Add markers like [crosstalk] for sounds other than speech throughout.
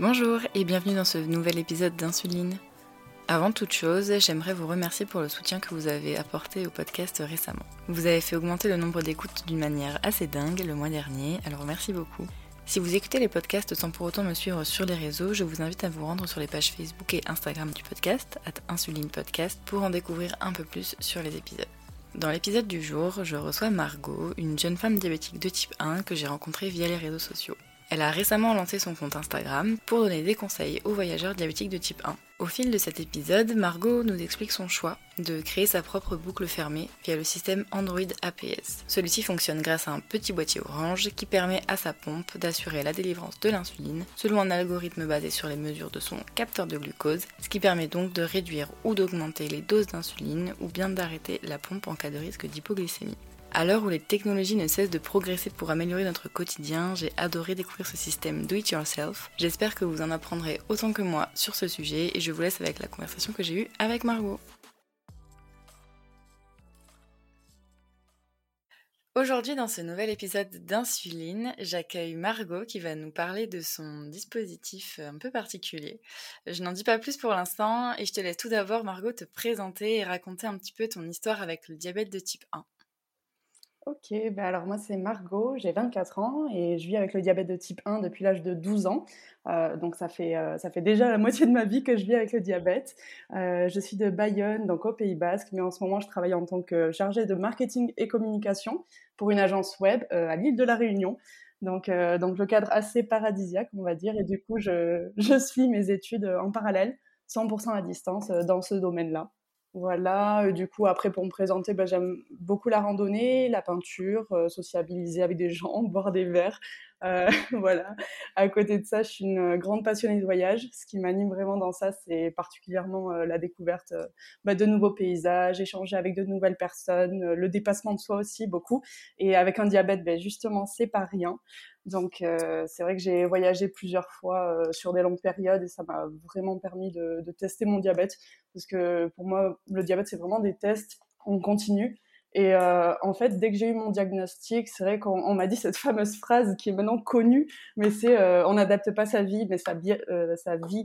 Bonjour et bienvenue dans ce nouvel épisode d'Insuline. Avant toute chose, j'aimerais vous remercier pour le soutien que vous avez apporté au podcast récemment. Vous avez fait augmenter le nombre d'écoutes d'une manière assez dingue le mois dernier, alors merci beaucoup. Si vous écoutez les podcasts sans pour autant me suivre sur les réseaux, je vous invite à vous rendre sur les pages Facebook et Instagram du podcast, at Insuline Podcast, pour en découvrir un peu plus sur les épisodes. Dans l'épisode du jour, je reçois Margot, une jeune femme diabétique de type 1 que j'ai rencontrée via les réseaux sociaux. Elle a récemment lancé son compte Instagram pour donner des conseils aux voyageurs diabétiques de type 1. Au fil de cet épisode, Margot nous explique son choix de créer sa propre boucle fermée via le système Android APS. Celui-ci fonctionne grâce à un petit boîtier orange qui permet à sa pompe d'assurer la délivrance de l'insuline selon un algorithme basé sur les mesures de son capteur de glucose, ce qui permet donc de réduire ou d'augmenter les doses d'insuline ou bien d'arrêter la pompe en cas de risque d'hypoglycémie. À l'heure où les technologies ne cessent de progresser pour améliorer notre quotidien, j'ai adoré découvrir ce système Do It Yourself. J'espère que vous en apprendrez autant que moi sur ce sujet et je vous laisse avec la conversation que j'ai eue avec Margot. Aujourd'hui, dans ce nouvel épisode d'Insuline, j'accueille Margot qui va nous parler de son dispositif un peu particulier. Je n'en dis pas plus pour l'instant et je te laisse tout d'abord, Margot, te présenter et raconter un petit peu ton histoire avec le diabète de type 1. Ok, ben alors moi c'est Margot, j'ai 24 ans et je vis avec le diabète de type 1 depuis l'âge de 12 ans. Euh, donc ça fait, euh, ça fait déjà la [laughs] moitié de ma vie que je vis avec le diabète. Euh, je suis de Bayonne, donc au Pays Basque, mais en ce moment je travaille en tant que chargée de marketing et communication pour une agence web à l'île de la Réunion. Donc, donc le cadre assez paradisiaque, on va dire, et du coup je, [laughs] je suis mes études en parallèle, 100% à distance dans ce domaine-là. Voilà, du coup, après, pour me présenter, bah, j'aime beaucoup la randonnée, la peinture, sociabiliser avec des gens, [laughs] boire des verres. Euh, [laughs] voilà. À côté de ça, je suis une grande passionnée de voyage. Ce qui m'anime vraiment dans ça, c'est particulièrement la découverte bah, de nouveaux paysages, échanger avec de nouvelles personnes, le dépassement de soi aussi, beaucoup. Et avec un diabète, ben, justement, c'est pas rien. Donc euh, c'est vrai que j'ai voyagé plusieurs fois euh, sur des longues périodes et ça m'a vraiment permis de, de, tester mon diabète parce que pour moi le diabète c'est vraiment des tests on continue et euh, en fait dès que j'ai eu mon diagnostic c'est vrai qu'on m'a dit cette fameuse phrase qui est maintenant connue mais c'est euh, on n'adapte pas sa vie mais sa, euh, sa vie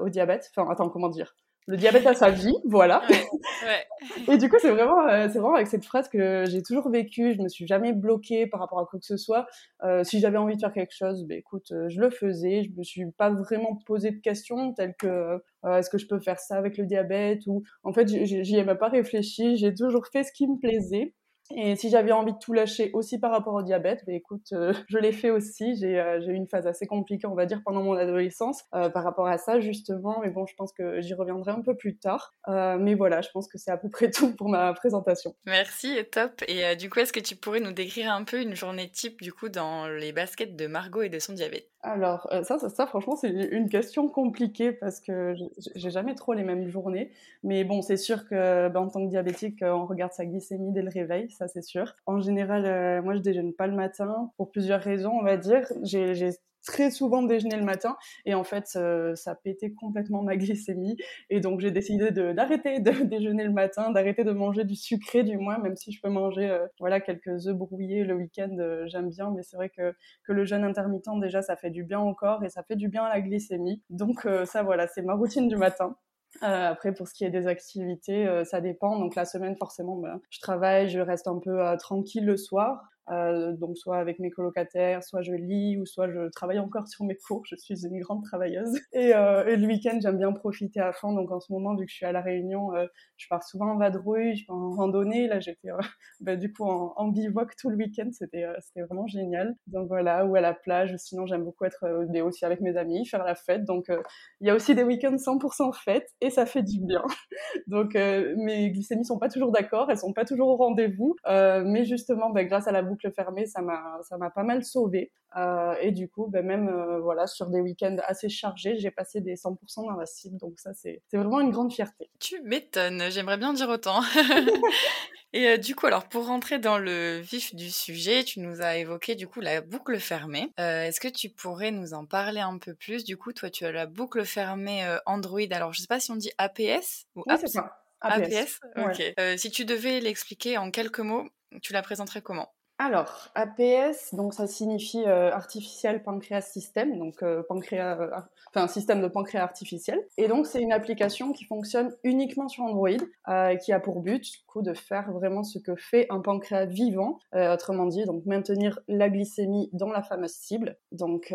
au diabète. Enfin attends comment dire? Le diabète à sa vie, voilà. [laughs] Et du coup, c'est vraiment, euh, c'est vraiment avec cette phrase que j'ai toujours vécu. Je me suis jamais bloquée par rapport à quoi que ce soit. Euh, si j'avais envie de faire quelque chose, ben écoute, euh, je le faisais. Je me suis pas vraiment posé de questions telles que est-ce que je peux faire ça avec le diabète ou en fait, j'y ai même pas réfléchi. J'ai toujours fait ce qui me plaisait. Et si j'avais envie de tout lâcher aussi par rapport au diabète, bah écoute, euh, [laughs] je l'ai fait aussi. J'ai euh, eu une phase assez compliquée, on va dire, pendant mon adolescence euh, par rapport à ça, justement. Mais bon, je pense que j'y reviendrai un peu plus tard. Mais voilà, je pense que c'est à peu près [laughs] tout pour ma présentation. Merci, top. Et du coup, est-ce que tu pourrais nous décrire un peu une journée type, du coup, dans les baskets de Margot et de son diabète? Alors, ça, ça, ça, franchement, c'est une question compliquée parce que j'ai jamais trop les mêmes journées. Mais bon, c'est sûr que ben, en tant que diabétique, on regarde sa glycémie dès le réveil, ça c'est sûr. En général, euh, moi, je déjeune pas le matin pour plusieurs raisons, on va dire. J'ai très souvent déjeuner le matin et en fait euh, ça pétait complètement ma [laughs] glycémie et donc j'ai décidé d'arrêter de, [laughs] déjeuner le matin, d'arrêter de manger du sucré du moins, même si je peux manger euh, voilà quelques œufs brouillés le week-end, j'aime bien, mais c'est vrai que, que le jeûne intermittent déjà ça fait du bien au corps et ça fait du bien à la glycémie. Donc ça voilà, c'est ma routine du matin. Euh, après, pour ce qui est des activités, euh, ça dépend. Donc la semaine, forcément, ben, je travaille, je reste un peu tranquille le soir. Euh, donc soit avec mes colocataires, soit je lis ou soit je travaille encore sur mes cours. Je suis une grande travailleuse. [laughs] Et, euh, et le week-end, j'aime bien profiter à fond. Donc en ce moment, vu que je suis à la Réunion, euh, je pars souvent en vadrouille, je pars en randonnée. Là, j'étais [laughs] bah, du coup en, bivouac tout le week-end. C'était c'était vraiment génial. Donc voilà, ou à la plage. Sinon, j'aime beaucoup être aussi avec mes amis, faire la fête. Donc il y a aussi des week-ends 100% fête et ça fait du bien. [laughs] donc mes glycémies sont pas toujours d'accord, elles sont pas toujours au rendez-vous. mais justement, bah, grâce à la boucle fermée, ça m'a ça m'a pas mal sauvé. Euh, et du coup, ben même euh, voilà sur des week-ends assez chargés, j'ai passé des 100% dans la cible. Donc ça, c'est vraiment une grande fierté. Tu m'étonnes. J'aimerais bien dire autant. [laughs] et euh, du coup, alors pour rentrer dans le vif du sujet, tu nous as évoqué du coup la boucle fermée. Est-ce que tu pourrais nous en parler un peu plus? Du coup, toi, tu as la boucle fermée Android. Alors, je sais pas si on dit APS ou oui. APS. APS. Ok. si tu devais l'expliquer en quelques mots, tu la présenterais comment? Alors, APS, donc ça signifie euh, Artificial Pancreas System, donc euh, pancréas, euh, système de pancréas artificiel. Et donc, c'est une application qui fonctionne uniquement sur Android, qui a pour but, du coup, de faire vraiment ce que fait un pancréas vivant, autrement dit, donc maintenir la glycémie dans la fameuse cible. Donc,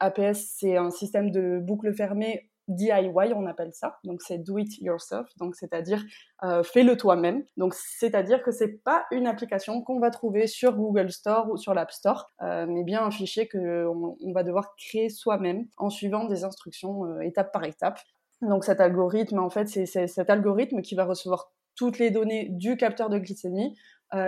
APS, c'est un système de boucle fermée DIY, on appelle ça. Donc c'est do it yourself, donc c'est-à-dire euh, fais-le toi-même. Donc c'est-à-dire que c'est pas une application qu'on va trouver sur Google Store ou sur l'App Store, euh, mais bien un fichier que on, va devoir créer soi-même en suivant des instructions euh, étape par étape. Donc cet algorithme, en fait, c'est cet algorithme qui va recevoir toutes les données du capteur de glycémie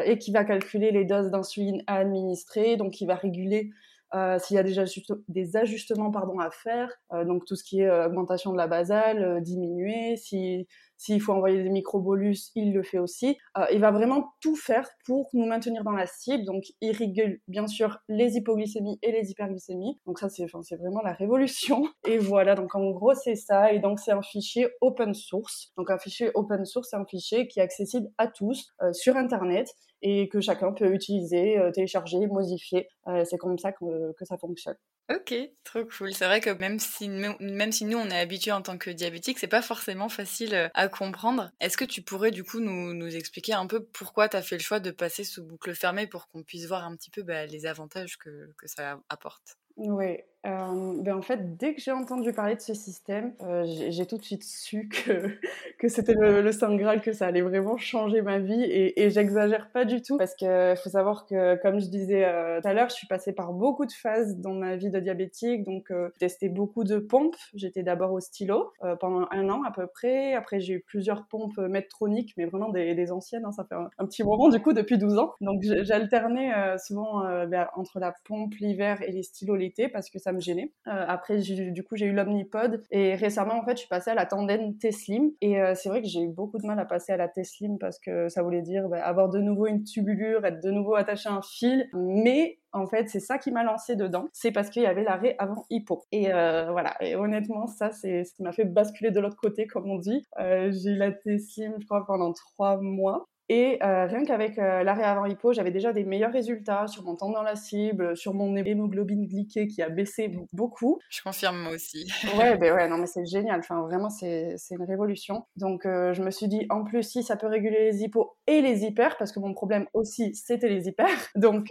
et qui va calculer les doses d'insuline à administrer, donc qui va réguler euh, s'il y a déjà des ajustements pardon, à faire, euh, donc tout ce qui est euh, augmentation de la basale, diminuer, si s'il faut envoyer des microbolus, il le fait aussi. il va vraiment tout faire pour nous maintenir dans la cible. Donc, il régule bien sûr les hypoglycémies et les hyperglycémies. Donc ça, c'est vraiment la révolution. [laughs] Et voilà, donc en gros, c'est ça. Et donc, c'est un fichier open source. Donc, un fichier open source, c'est un fichier qui est accessible à tous sur Internet et que chacun peut utiliser, euh, télécharger, modifier. Euh, c'est comme ça que, ça fonctionne. Ok, trop cool. C'est vrai que même si, même si nous on est habitués en tant que diabétique, c'est pas forcément facile euh, à comprendre. Est-ce que tu pourrais du coup nous, nous expliquer un peu pourquoi tu as fait le choix de passer sous boucle fermée pour qu'on puisse voir un petit peu bah, les avantages que, que ça apporte? Oui, euh, ben en fait, dès que j'ai entendu parler de ce système, euh, j'ai tout de suite su que, [laughs] c'était le, Saint Graal, que ça allait vraiment changer ma vie. Et, j'exagère pas du tout, parce qu'il faut savoir que, comme je disais euh, tout à l'heure, je suis passée par beaucoup de phases dans ma vie de diabétique. Donc, j'ai testé beaucoup de pompes. J'étais d'abord au stylo pendant un an à peu près. Après, j'ai eu plusieurs pompes Medtronic, mais vraiment des, des anciennes. Hein, ça fait un, petit moment, du coup, depuis 12 ans. Donc, j'alternais souvent ben, entre la pompe l'hiver et les stylos l'été, parce que ça me gênait. Euh, après, du coup, j'ai eu l'Omnipod et récemment, en fait, je suis passée à la Tandem T-Slim et euh, c'est vrai que j'ai eu beaucoup de mal à passer à la T-Slim parce que ça voulait dire bah, avoir de nouveau une tubulure, être de nouveau attaché à un fil, mais en fait, c'est ça qui m'a lancé dedans. C'est parce qu'il y avait l'arrêt avant hypo. Et euh, voilà. Et honnêtement, ça, c'est ce qui m'a fait basculer de l'autre côté, comme on dit. j'ai eu la T-Slim, je crois, pendant trois mois. Et euh, rien qu'avec euh, l'arrêt avant hypo, j'avais déjà des meilleurs résultats sur mon temps dans la cible, sur mon hémoglobine glyquée qui a baissé beaucoup. Je confirme moi aussi. ouais, ben ouais, [laughs] non mais c'est génial. Enfin, vraiment, c'est une révolution. Donc, euh, je me suis dit, en plus, si ça peut réguler les hypos et les hyper, parce que mon problème aussi, c'était les hyper. [laughs] Donc,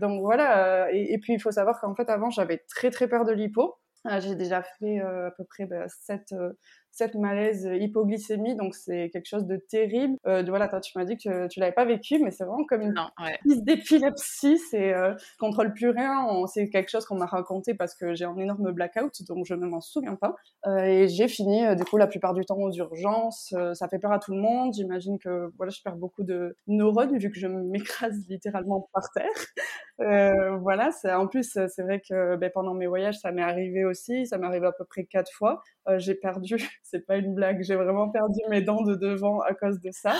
donc voilà. Et, et, puis, il faut savoir qu'en fait, avant, j'avais très très peur de l'hypo. J'ai déjà fait à peu près bah, 7, cette malaise hypoglycémie, donc c'est quelque chose de terrible. Euh, voilà, toi, tu m'as dit que tu l'avais pas vécu, mais c'est vraiment comme une crise d'épilepsie. C'est euh, contrôle plus rien. C'est quelque chose qu'on m'a raconté parce que j'ai un énorme blackout, donc je ne m'en souviens pas. Euh, et j'ai fini euh, du coup la plupart du temps aux urgences. Euh, ça fait peur à tout le monde. J'imagine que voilà, je perds beaucoup de neurones vu que je m'écrase littéralement par terre. voilà, en plus c'est vrai que ben, pendant mes voyages ça m'est arrivé aussi. Ça m'est arrivé à peu près quatre fois. j'ai perdu c'est pas une blague, j'ai vraiment perdu mes dents de devant à cause de ça.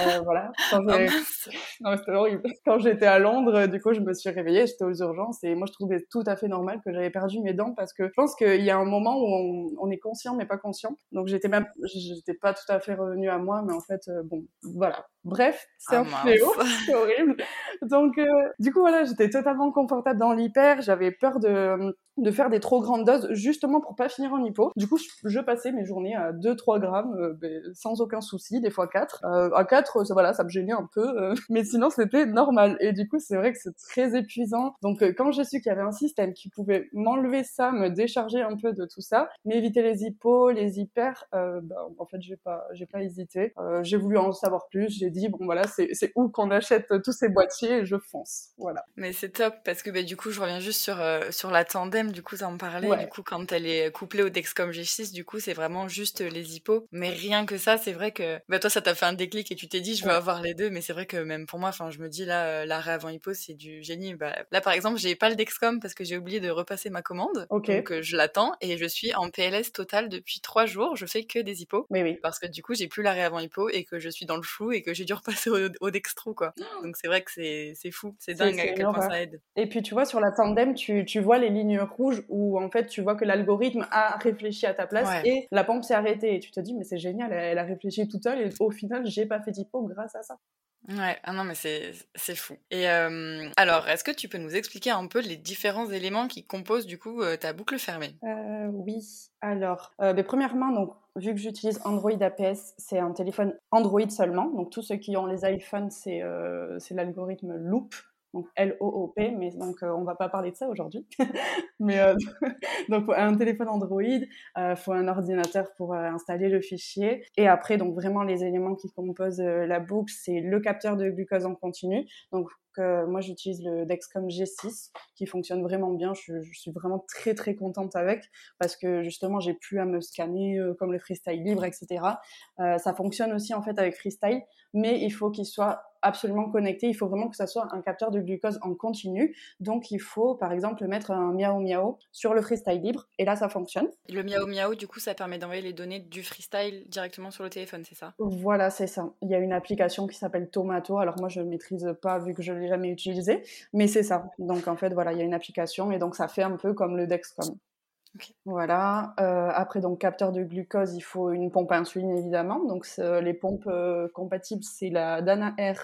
Euh, voilà. Quand oh, c'était horrible. Quand j'étais à Londres, du coup, je me suis réveillée, j'étais aux urgences et moi, je trouvais tout à fait normal que j'avais perdu mes dents parce que je pense qu'il y a un moment où on, est conscient mais pas conscient. Donc, j'étais même, j'étais pas tout à fait revenue à moi, mais en fait, euh, bon, voilà. Bref, c'est ah, un fléau, [laughs] c'est horrible. Donc, euh, du coup, voilà, j'étais totalement confortable dans l'hyper. J'avais peur de, de faire des trop grandes doses justement pour pas finir en hypo. Du coup, je, passais mes journées à 2-3 grammes ben, sans aucun souci, des fois 4. À 4, ça, voilà, ça me gênait un peu, euh, [laughs] mais sinon c'était normal. Et du coup, c'est vrai que c'est très épuisant. Donc euh, quand j'ai su qu'il y avait un système qui pouvait m'enlever ça, me décharger un peu de tout ça, m'éviter les hippos, les hyper, euh, bah, en fait, j'ai pas, j'ai pas hésité. j'ai voulu en savoir plus. J'ai dit bon voilà, c'est, c'est où qu'on achète tous ces boîtiers et je fonce. Voilà. Mais c'est top parce que bah, du coup, je reviens juste sur sur la tandem. Du coup, ça en parlait. Du coup, quand elle est couplée au Dexcom G6, du coup, c'est vraiment juste les hippos. Mais rien que ça, c'est vrai que bah, toi, ça t'a fait un déclic et tu t'es dit je veux avoir les deux, mais c'est vrai que même pour moi, enfin, je me dis là, euh, l'arrêt avant hypo, c'est du génie. Bah, là, par exemple, j'ai pas le Dexcom parce que j'ai oublié de repasser ma commande, donc euh, je l'attends et je suis en PLS total depuis trois jours. Je fais que des hippos, oui, oui. parce que du coup, j'ai plus l'arrêt avant hypo et que je suis dans le flou et que j'ai dû [laughs] repasser au, dextro, quoi. [gasps] Donc c'est vrai que c'est fou, c'est dingue à quel point ça aide. Et puis tu vois sur la tandem, tu, tu vois les lignes rouges où en fait tu vois que l'algorithme a réfléchi à ta place et la pompe s'est arrêtée et tu te dis mais c'est génial, elle, a réfléchi toute seule et au final j'ai pas fait d'hypo grâce à ça. Ouais, ah non, mais c'est fou. Et euh, alors, est-ce que tu peux nous expliquer un peu les différents éléments qui composent du coup euh, ta boucle fermée? Euh, Oui, alors, mais premièrement, donc, vu que j'utilise Android APS, c'est un téléphone Android seulement. Donc, tous ceux qui ont les iPhones, c'est l'algorithme Loop donc L-O-O-P, mais donc euh, on va pas parler de ça aujourd'hui. [laughs] mais euh, [laughs] donc un téléphone Android, euh, faut un ordinateur pour euh, installer le fichier, et après donc vraiment les éléments qui composent la boucle, c'est le capteur de glucose en continu. Donc moi j'utilise le Dexcom G6 qui fonctionne vraiment bien. Je, je, suis vraiment très très contente avec parce que justement j'ai plus à me scanner comme le freestyle libre, etc. ça fonctionne aussi en fait avec freestyle, mais il faut qu'il soit absolument connecté. Il faut vraiment que ça soit un capteur de glucose en continu. Donc, il faut, par exemple, mettre un miao miao sur le freestyle libre. Et là, ça fonctionne. Le miao miao, du coup, ça permet d'envoyer les données du freestyle directement sur le téléphone, c'est ça? Voilà, c'est ça. Il y a une application qui s'appelle Tomato. Alors, moi, je ne maîtrise pas vu que je jamais utilisé. Mais c'est ça. Donc, en fait, voilà, il y a une application. Et donc, ça fait un peu comme le Dexcom. Voilà. Euh, après, donc, capteur de glucose, il faut une pompe à insuline, évidemment. Donc, les pompes euh, compatibles, c'est la Dana R,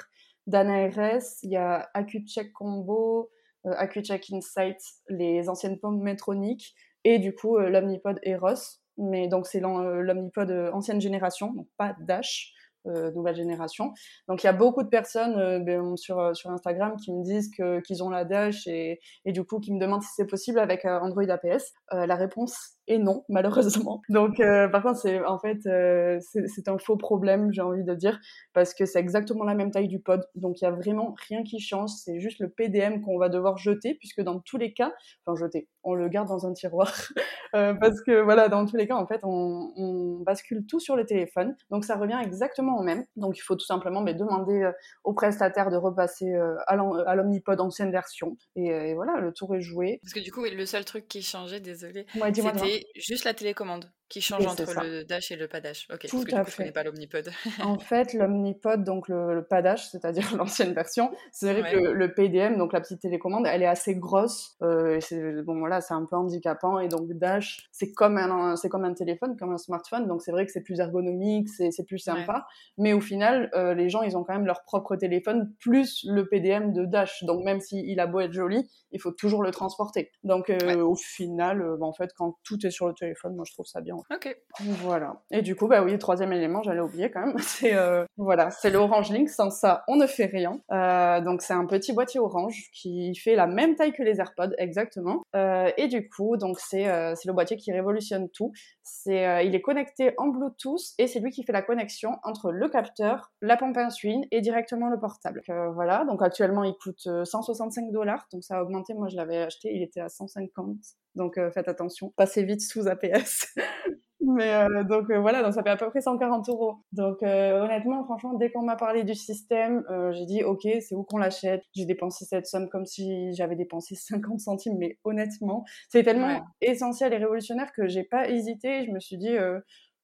Dana RS, il y a AccuCheck Combo, euh, AccuCheck Insight, les anciennes pompes Metronic, et du coup, l'Omnipod Eros. Mais donc, c'est l'Omnipod ancienne génération, donc pas Dash. Euh, nouvelle génération. Donc il y a beaucoup de personnes euh, ben, sur, euh, sur Instagram qui me disent qu'ils ont la Dash et, et du coup qui me demandent si c'est possible avec Android APS. la réponse et non, malheureusement. [laughs] Donc, euh, par contre, c'est en fait, euh, c'est un faux problème, j'ai envie de dire, parce que c'est exactement la même taille du pod. Donc, il y a vraiment rien qui change. C'est juste le PDM qu'on va devoir jeter, puisque dans tous les cas, enfin jeter, on le garde dans un tiroir, [laughs] euh, parce que voilà, dans tous les cas, en fait, on, on, bascule tout sur le téléphone. Donc, ça revient exactement au même. Donc, il faut tout simplement mais, demander au prestataire de repasser à l'Omnipod ancienne version. Et, et, voilà, le tour est joué. Parce que du coup, le seul truc qui changeait, désolé, c'était juste la télécommande qui change entre le dash et le pas dash. Ok, Tout parce que du coup, je connais pas l'omnipod. en [laughs] fait, l'omnipod, donc le, le pas dash, c'est-à-dire [laughs] l'ancienne version, c'est vrai que le, PDM, donc la petite télécommande, elle est assez grosse. Euh, bon, voilà, c'est un peu handicapant et donc dash, c'est comme un, c'est comme un téléphone, comme un smartphone, donc c'est vrai que c'est plus ergonomique, c'est, plus sympa. Mais au final, euh, les gens, ils ont quand même leur propre téléphone plus le PDM de dash. Donc même s'il a beau être joli, il faut toujours le transporter. Donc euh, au final, bah, en fait, quand tout est sur le téléphone, moi je trouve ça bien. Ok. Voilà. Et du coup, bah oui, troisième élément, j'allais oublier quand même, [laughs] c'est euh, voilà, c'est le Orange Link. Sans ça, on ne fait rien. Euh, donc c'est un petit boîtier orange qui fait la même taille que les AirPods exactement. Euh, et du coup, donc c'est euh, c'est le boîtier qui révolutionne tout. C'est euh, il est connecté en Bluetooth et c'est lui qui fait la connexion entre le capteur, la pompe insuline et directement le portable. voilà. Donc actuellement, il coûte 165 dollars. Donc ça a augmenté. Moi, je l'avais acheté, il était à 150. Donc faites attention, passez vite sous APS. [laughs] Mais euh, donc euh, voilà, donc ça fait à peu près 140 euros. Donc euh, honnêtement, franchement, dès qu'on m'a parlé du système, j'ai dit ok, c'est où qu'on l'achète? J'ai dépensé cette somme comme si j'avais dépensé [laughs] 50 centimes, mais honnêtement, c'est tellement essentiel et révolutionnaire que j'ai pas hésité. Je me suis dit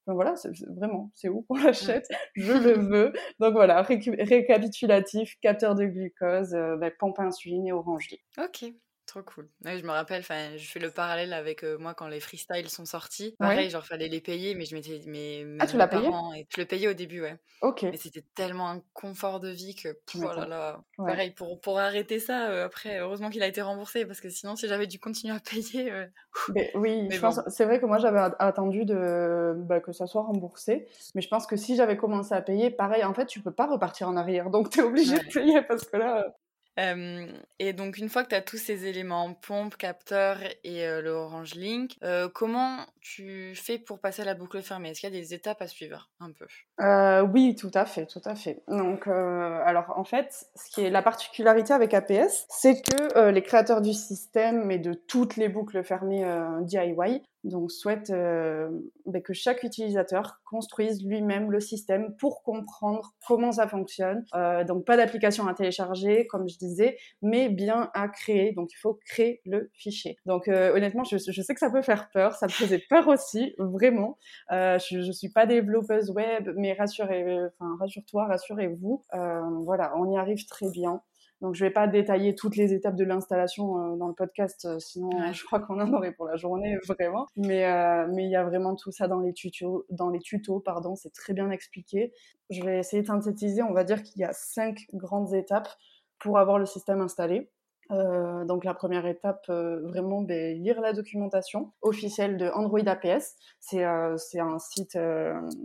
voilà, c'est, vraiment, c'est où qu'on l'achète? [laughs] Je le veux. Donc voilà, récapitulatif, capteur de glucose, bah, pompe insuline et orange. Ok. Trop cool. je me rappelle, enfin, je fais le parallèle avec moi quand les freestyles sont sortis. Pareil, genre fallait les payer, mais je m'étais, mais, ah, tu l'as payé? et je le payais au début, ouais. Ok. Mais c'était tellement un confort de vie que, oh là là. Pareil pour pour arrêter ça. après, heureusement qu'il a été remboursé parce que sinon, si j'avais dû continuer à payer. mais, oui, je pense. C'est vrai que moi j'avais attendu de bah, que ça soit remboursé, mais je pense que si j'avais commencé à payer, pareil, en fait, tu peux pas repartir en arrière, donc tu es obligé de payer parce que là et donc, une fois que tu as tous ces éléments, pompe, capteur et le Orange Link, comment tu fais pour passer à la boucle fermée? Est-ce qu'il y a des étapes à suivre un peu? Euh, Oui, tout à fait, tout à fait. Donc, alors en fait, ce qui est la particularité avec APS, c'est que les créateurs du système et de toutes les boucles fermées DIY donc, souhaite euh, ben, que chaque utilisateur construise lui-même le système pour comprendre comment ça fonctionne. Euh, donc, pas d'application à télécharger, comme je disais, mais bien à créer. Donc, il faut créer le fichier. Donc, euh, honnêtement, je, je, sais que ça peut faire peur. Ça me faisait peur aussi, vraiment. Euh, je, ne suis pas développeuse web, mais rassurez, enfin, rassure-toi, rassurez-vous. Euh, voilà, on y arrive très bien. Donc je vais pas détailler toutes les étapes de l'installation dans le podcast, sinon [laughs] je crois qu'on en aurait pour la journée vraiment. Mais mais il y a vraiment tout ça dans les tutos, dans les tutos pardon, c'est très bien expliqué. Je vais essayer de synthétiser. On va dire qu'il y a cinq grandes étapes pour avoir le système installé. Euh, donc la première étape, euh, vraiment, ben, lire la documentation officielle de Android APS. C'est euh, un site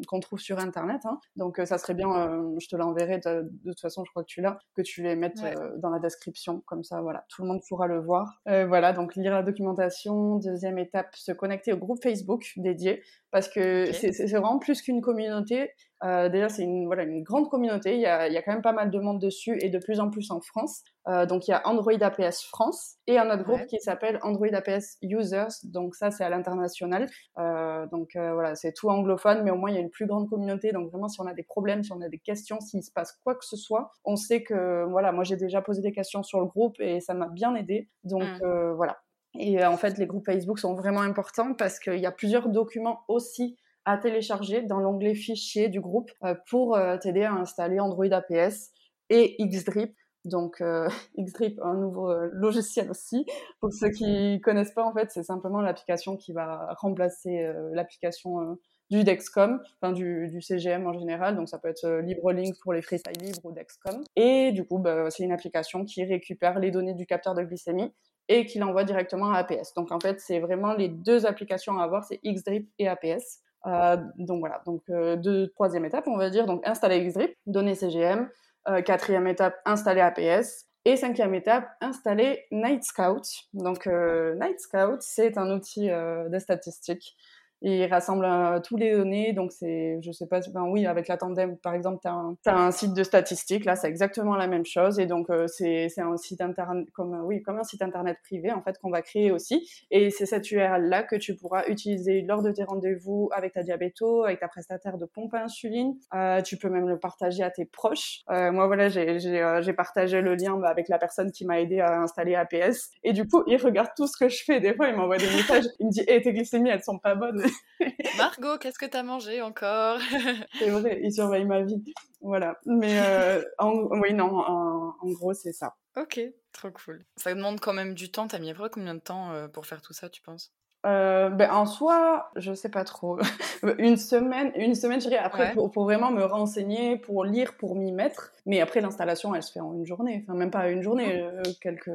qu'on trouve sur Internet. Hein. Donc ça serait bien, je te l'enverrai de, toute façon, je crois que tu l'as, que tu les mettes dans la description. Comme ça, voilà, tout le monde pourra le voir. voilà, donc lire la documentation. Deuxième étape, se connecter au groupe Facebook dédié. Parce que c'est vraiment plus qu'une communauté. Euh, déjà, c'est une, voilà, une grande communauté. Il y, a, il y, a, quand même pas mal de monde dessus et de plus en plus en France. Euh, donc, il y a Android APS France et un autre groupe qui s'appelle Android APS Users. Donc, ça, c'est à l'international. Euh, donc, voilà, c'est tout anglophone, mais au moins, il y a une plus grande communauté. Donc, vraiment, si on a des problèmes, si on a des questions, s'il se passe quoi que ce soit, on sait que, voilà, moi, j'ai déjà posé des questions sur le groupe et ça m'a bien aidé. Donc, mmh. voilà. Et en fait, les groupes Facebook sont vraiment importants parce qu'il y a plusieurs documents aussi à télécharger dans l'onglet fichiers du groupe euh, pour euh, t'aider à installer Android APS et Xdrip. Donc euh, [laughs] Xdrip, un nouveau logiciel aussi. Pour ceux qui connaissent pas, en fait, c'est simplement l'application qui va remplacer l'application du Dexcom, enfin du, du, CGM en général, donc ça peut être LibreLink pour les freestyle libres ou Dexcom. Et du coup, bah, c'est une application qui récupère les données du capteur de glycémie et qui l'envoie directement à APS. Donc en fait, c'est vraiment les deux applications à avoir, c'est Xdrip et APS. Euh, donc voilà, donc euh, deux, troisième étape, on va dire, donc installer Xdrip, donner CGM, euh, quatrième étape, installer APS, et cinquième étape, installer Night Scout. Donc Night Scout, c'est un outil de statistique il rassemble euh, tous les données. Donc, c'est, je sais pas, ben oui, avec la Tandem, par exemple, tu as, un site de statistiques. Là, c'est exactement la même chose. Et donc, euh, c'est, un site internet, comme, euh, oui, comme un site internet privé, en fait, qu'on va créer aussi. Et c'est cette URL-là que tu pourras utiliser lors de tes rendez-vous avec ta diabéto, avec ta prestataire de pompe à insuline. tu peux même le partager à tes proches. moi, voilà, j'ai, partagé le lien bah, avec la personne qui m'a aidé à installer APS. Et du coup, il regarde tout ce que je fais. Des fois, il m'envoie des messages. Il me dit, hé, tes glycémies, elles sont pas bonnes. [laughs] Margot, qu'est-ce que t'as mangé encore [laughs] C'est vrai, il surveille ma vie. Voilà. Mais euh, en, oui, non, en, gros, c'est ça. Ok, trop cool. Ça demande quand même du temps. T'as mis à peu près combien de temps euh, pour faire tout ça, tu penses? Euh, ben, en soi, je sais pas trop. [laughs] une semaine, une semaine, je dirais. Après, pour, vraiment me renseigner, pour lire, pour m'y mettre. Mais après, l'installation, elle se fait en une journée. Enfin, même pas une journée, quelques,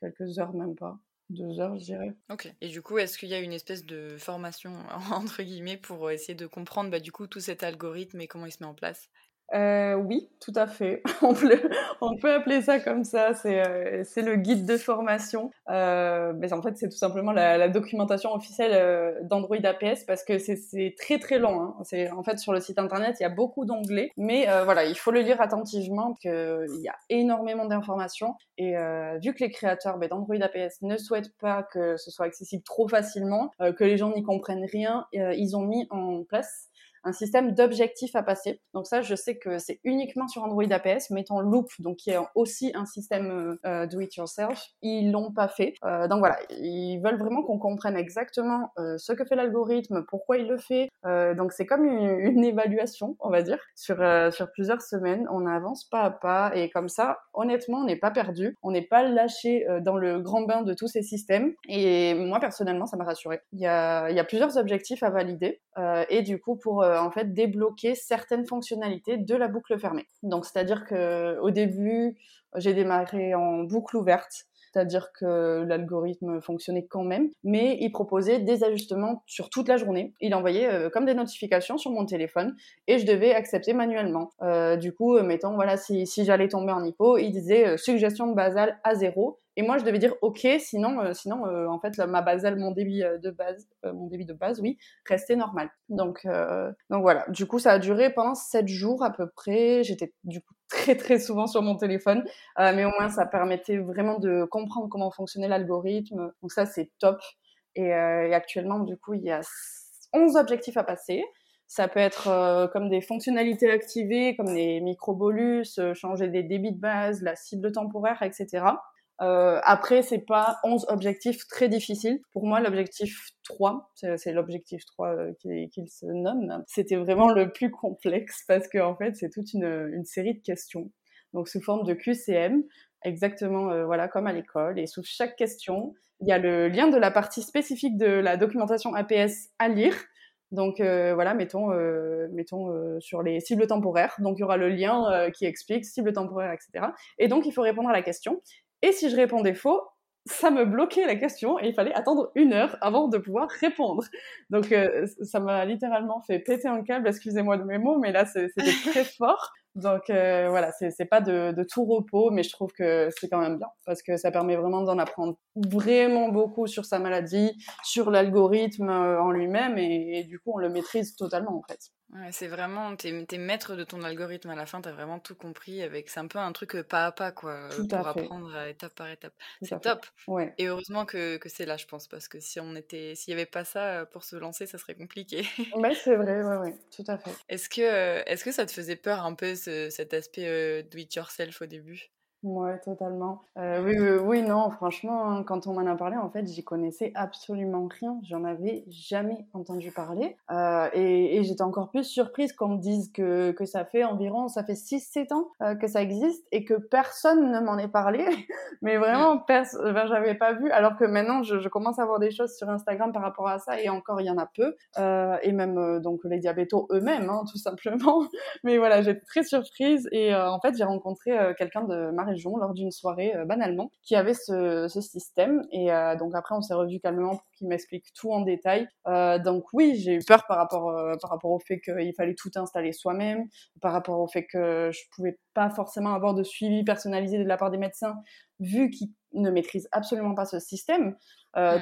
quelques heures, même pas deux heures, je dirais. Ok. Et du coup, est-ce qu'il y a une espèce de formation, [laughs] entre guillemets, pour essayer de comprendre bah, du coup tout cet algorithme et comment il se met en place? Euh, oui, tout à fait. [laughs] On peut, on peut appeler ça comme ça. C'est euh, le guide de formation. Euh, mais en fait, c'est tout simplement la, la documentation officielle euh, d'Android APS parce que c'est très très long. Hein. C'est en fait sur le site internet, il y a beaucoup d'onglets, mais euh, voilà, il faut le lire attentivement parce qu'il y a énormément d'informations. Et vu que les créateurs ben, d'Android APS ne souhaitent pas que ce soit accessible trop facilement, que les gens n'y comprennent rien, ils ont mis en place un système d'objectifs à passer. Donc ça, je sais que c'est uniquement sur Android APS, mettons Loop, donc qui est aussi un système euh, do it yourself, ils l'ont pas fait. Euh, donc voilà, ils veulent vraiment qu'on comprenne exactement euh, ce que fait l'algorithme, pourquoi il le fait. Euh, donc c'est comme une, [laughs] évaluation, on va dire, sur euh, sur plusieurs semaines. On avance pas à pas et comme ça, honnêtement, on n'est pas perdu, on n'est pas lâché dans le grand bain de tous ces systèmes. Et moi personnellement, ça m'a rassuré. Il y a plusieurs objectifs à valider et du coup pour euh, en fait débloquer certaines fonctionnalités de la boucle fermée. Donc c'est-à-dire que au début, j'ai démarré en boucle ouverte c'est-à-dire que l'algorithme fonctionnait quand même, mais il proposait des ajustements sur toute la journée. Il envoyait euh, comme des notifications sur mon téléphone et je devais accepter manuellement. Euh, du coup, mettons, voilà, si, j'allais tomber en hypo, il disait suggestion basale à zéro et moi, je devais dire OK, sinon, euh, sinon euh, en fait, ma basale, mon débit euh, de base, mon débit de base, oui, restait normal. Donc, donc voilà. Du coup, ça a duré pendant 7 jours à peu près. J'étais du coup très très souvent sur mon téléphone, mais au moins ça permettait vraiment de comprendre comment fonctionnait l'algorithme. Donc ça, c'est top. Et, et, actuellement, du coup, il y a 11 objectifs à passer. Ça peut être comme des fonctionnalités activées, comme les microbolus, changer des débits de base, la cible temporaire, etc. Euh, après, c'est pas 11 objectifs très difficiles. Pour moi, l'objectif 3, c'est l'objectif 3 euh, qu'il se nomme, c'était vraiment le plus complexe parce qu'en en fait, c'est toute une, une série de questions. donc sous forme de QCM, exactement voilà comme à l'école. Et sous chaque question, il y a le lien de la partie spécifique de la documentation APS à lire. Donc voilà, mettons, mettons sur les cibles temporaires. Donc il y aura le lien qui explique cibles temporaires, etc. Et donc il faut répondre à la question. Et si je répondais faux, ça me bloquait la question et il fallait attendre une heure avant de pouvoir répondre. Donc ça m'a littéralement fait péter un câble, excusez-moi de mes mots, mais là c'était [laughs] très fort. Donc euh, voilà, c'est pas de, de, tout repos, mais je trouve que c'est quand même bien parce que ça permet vraiment d'en apprendre vraiment beaucoup sur sa maladie, sur l'algorithme euh, en lui-même et, du coup on le maîtrise totalement en fait. Ouais, c'est vraiment, t'es es maître de ton algorithme à la fin, t'as vraiment tout compris avec, c'est un peu un truc euh, pas à pas quoi, pour apprendre étape par étape. C'est top. Ouais. Et heureusement que, que c'est là, je pense, parce que si on était, s'il y avait pas ça pour se lancer, ça serait compliqué. ouais, [laughs] c'est vrai, ouais, ouais, tout à fait. Est-ce que, est-ce que ça te faisait peur un peu cet aspect do it yourself au début? Ouais, totalement. Euh, oui, oui, oui, non, franchement, hein, quand on m'en a parlé, en fait, j'y connaissais absolument rien. J'en avais jamais entendu parler. Euh, et, et j'étais encore plus surprise qu'on me dise que, que ça fait environ, ça fait 6-7 ans euh, que ça existe et que personne ne m'en ait parlé. [laughs] Mais vraiment, pers ben, j'avais pas vu. Alors que maintenant, je, je, commence à voir des choses sur Instagram par rapport à ça et encore, il y en a peu. Euh, et même, euh, donc, les diabétos eux-mêmes, hein, tout simplement. [laughs] Mais voilà, j'étais très surprise et en fait, j'ai rencontré quelqu'un de lors d'une soirée euh, banalement qui avait ce, système. Et euh, donc après, on s'est revu calmement pour qu'il m'explique tout en détail. Euh, donc oui, j'ai eu peur par rapport, par rapport au fait qu'il fallait tout installer soi-même, par rapport au fait que je pouvais pas forcément avoir de suivi personnalisé de la part des médecins vu qu'ils ne maîtrisent absolument pas ce système.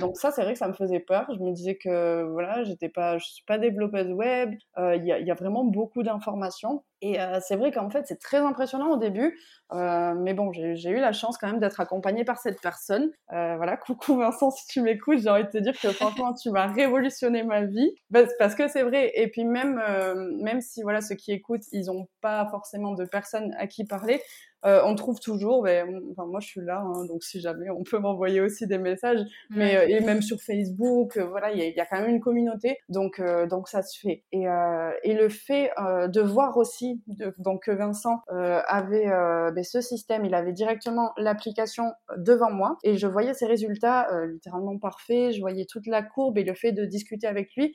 donc ça, c'est vrai que ça me faisait peur. Je me disais que voilà, j'étais pas, je suis pas développeuse web. Il y, a, y, a, vraiment beaucoup d'informations et c'est vrai qu'en fait, c'est très impressionnant au début. Euh, mais bon, j'ai eu la chance quand même d'être accompagnée par cette personne. Euh, voilà, [laughs] coucou Vincent, si tu m'écoutes, j'ai envie de te dire que franchement, tu m'as révolutionné ma vie. Parce, que c'est vrai. Et puis même, euh, même si voilà, ceux qui écoutent, ils n'ont pas forcément de personnes à qui parler, euh, on trouve toujours, ben, enfin, moi je suis là, hein, donc si jamais on peut m'envoyer aussi des messages, mais euh, et même sur Facebook, euh, voilà, il y a, y a, quand même une communauté, donc donc ça se fait. Et, et le fait de voir aussi, de, donc que Vincent avait ben, ce système, il avait directement l'application devant moi, et je voyais ses résultats littéralement parfaits, je voyais toute la courbe, et le fait de discuter avec lui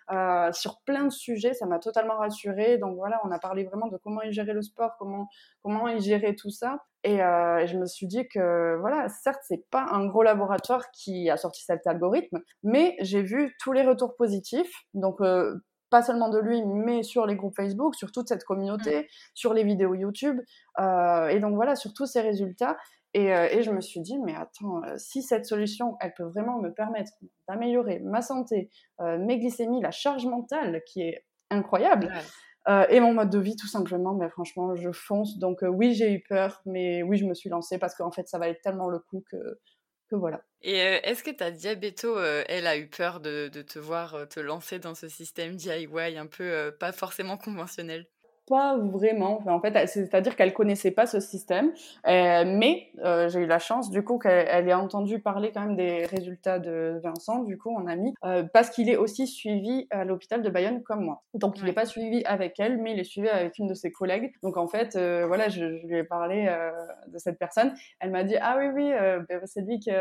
sur plein de sujets, ça m'a totalement rassurée. Donc voilà, on a parlé vraiment de comment il gérait le sport, comment comment il gérait tout ça. Euh, et je me suis dit que, voilà, certes, c'est pas un gros laboratoire qui a sorti cet algorithme, mais j'ai vu tous les retours positifs. Donc, euh, pas seulement de lui, mais sur les groupes Facebook, sur toute cette communauté, mm. sur les vidéos YouTube. Euh, et donc, voilà, sur tous ces résultats. Et, et, je me suis dit, mais attends, si cette solution, elle peut vraiment me permettre d'améliorer ma santé, mes glycémies, la charge mentale qui est incroyable, euh, et mon mode de vie tout simplement. Mais franchement, je fonce. Donc euh, oui, j'ai eu peur, mais oui, je me suis lancée parce qu'en fait, ça valait tellement le coup que, que voilà. Et euh, est-ce que ta diabéto, elle a eu peur de, de, te voir te lancer dans ce système DIY un peu pas forcément conventionnel? Pas vraiment. en fait, c'est-à-dire qu'elle connaissait pas ce système, euh, mais euh, j'ai eu la chance du coup qu'elle ait entendu parler quand même des résultats de Vincent, du coup mon ami, euh, parce qu'il est aussi suivi à l'hôpital de Bayonne comme moi. Donc il n'est pas suivi avec elle, mais il est suivi avec une de ses collègues. Donc en fait, voilà, je, lui ai parlé de cette personne. Elle m'a dit ah oui oui, ben, c'est lui qui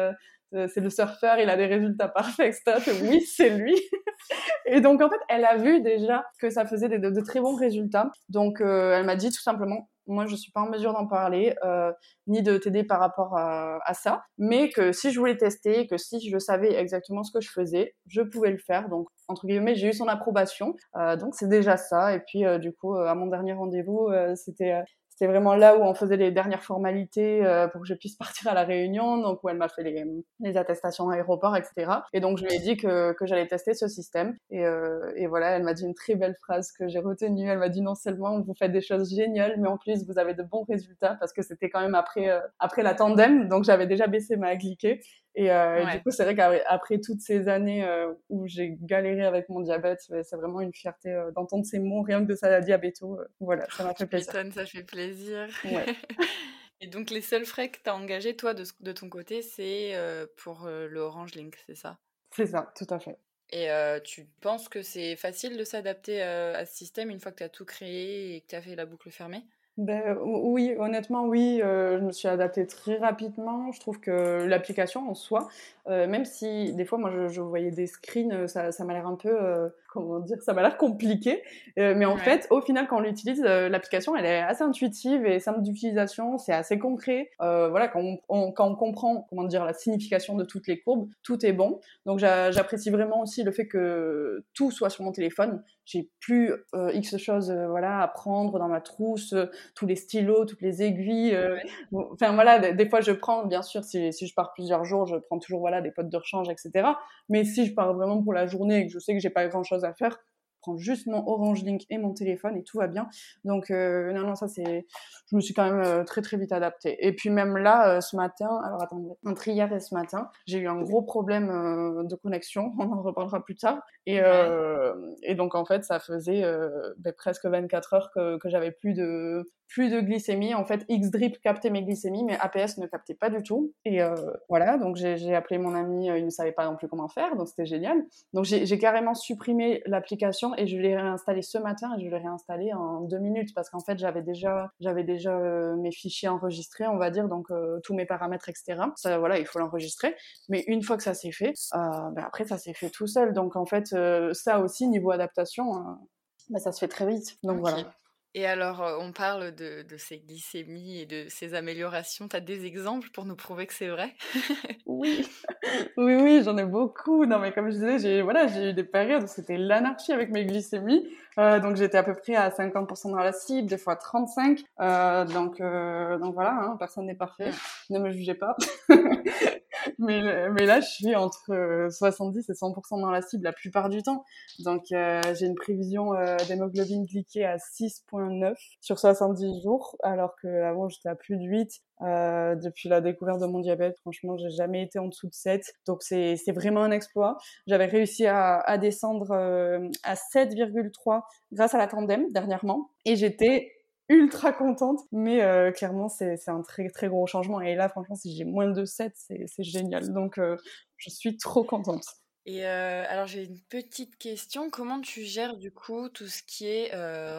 c'est le surfeur, il a des résultats parfaits, etc. Oui, c'est lui. [laughs] Et donc, en fait, elle a vu déjà que ça faisait de, très bons résultats. Donc, euh, elle m'a dit tout simplement, moi, je suis pas en mesure d'en parler, euh, ni de t'aider par rapport à, ça, mais que si je voulais tester, que si je savais exactement ce que je faisais, je pouvais le faire. Donc, entre guillemets, j'ai eu son approbation. Euh, donc, c'est déjà ça. Et puis, du coup, à mon dernier rendez-vous, c'était c'était vraiment là où on faisait les dernières formalités euh, pour que je puisse [laughs] partir à la réunion, donc où elle m'a fait les, les attestations aéroport, etc. Et donc je lui ai dit que, que j'allais tester ce système. Et, euh, et voilà, elle m'a dit une très belle phrase que j'ai retenue. Elle m'a dit non seulement vous faites des choses géniales, mais en plus vous avez de bons résultats parce que c'était quand même après euh, après la tandem, donc j'avais déjà baissé ma glyquée. Et, euh, du coup, c'est vrai qu'après toutes ces années euh, où j'ai galéré avec mon diabète, c'est vraiment une fierté euh, d'entendre ces mots, rien que de ça, diabéto. voilà, ça m'a fait plaisir. ça fait plaisir. [laughs] Et donc, les seuls frais que tu as engagés, toi, de, de ton côté, c'est pour le Orange Link, c'est ça? C'est ça, tout à fait. Et tu penses que c'est facile de s'adapter à ce système une fois que tu as tout créé et que tu as fait la boucle fermée? Ben, oui, honnêtement, oui, je me suis adaptée très rapidement. Je trouve que l'application en soi, même si des fois, moi, je, voyais des screens, ça, ça m'a l'air un peu, comment dire, ça m'a l'air compliqué. mais en fait, au final, quand on l'utilise, l'application, elle est assez intuitive et simple d'utilisation. C'est assez concret. voilà, quand on, quand on comprend, comment dire, la signification de toutes les courbes, tout est bon. Donc, j'apprécie vraiment aussi le fait que tout soit sur mon téléphone. J'ai plus X choses, voilà, à prendre dans ma trousse tous les stylos, toutes les aiguilles. Euh, enfin voilà, des, fois je prends, bien sûr, si, si, je pars plusieurs jours, je prends toujours voilà des potes de rechange, etc. Mais si je pars vraiment pour la journée et que je sais que j'ai pas grand chose à faire, prends juste mon Orange Link et mon téléphone et tout va bien. Donc euh, non non ça c'est, je me suis quand même euh, très très vite adaptée. Et puis même là ce matin, alors attendez, entre hier et ce matin, j'ai eu un gros problème de connexion. [laughs] On en reparlera plus tard. Et, et donc en fait ça faisait ben, presque 24 heures que, que j'avais plus de plus de glycémie. En fait, X-Drip captait mes glycémies, mais APS ne captait pas du tout. Et euh, voilà, donc j'ai appelé mon ami, euh, il ne savait pas non plus comment faire, donc c'était génial. Donc j'ai carrément supprimé l'application et je l'ai réinstallée ce matin et je l'ai réinstallée en deux minutes parce qu'en fait, j'avais déjà, j'avais déjà euh, mes fichiers enregistrés, on va dire, donc tous mes paramètres, etc. Ça, voilà, il faut l'enregistrer. Mais une fois que ça s'est fait, ben après, ça s'est fait tout seul. Donc en fait, ça aussi, niveau adaptation, ben, ça se fait très vite. Donc voilà. Et alors, on parle de, ces glycémies et de ces améliorations. Tu as des exemples pour nous prouver que c'est vrai? [laughs] Oui, oui, oui, j'en ai beaucoup. Non, mais comme je disais, j'ai voilà, j'ai eu des périodes où c'était l'anarchie avec mes glycémies. donc j'étais à peu près à 50% dans la cible, des fois 35. donc, donc voilà, hein, personne n'est parfait. Ne me jugez pas. [laughs] mais, mais là, je suis entre 70 et 100% dans la cible la plupart du temps. Donc, euh, j'ai une prévision euh, d'hémoglobine glyquée à 6.9 sur 70 jours, alors qu'avant, j'étais à plus de 8. Euh, depuis la découverte de mon diabète, franchement, j'ai jamais été en dessous de 7. Donc, c'est vraiment un exploit. J'avais réussi à, à descendre euh, à 7,3 grâce à la tandem dernièrement. Et j'étais ultra contente. Mais euh, clairement, c'est un très très gros changement. Et là, franchement, si j'ai moins de 7, c'est génial. Donc, euh, je suis trop contente. Et euh, alors j'ai une petite question, comment tu gères du coup tout ce qui est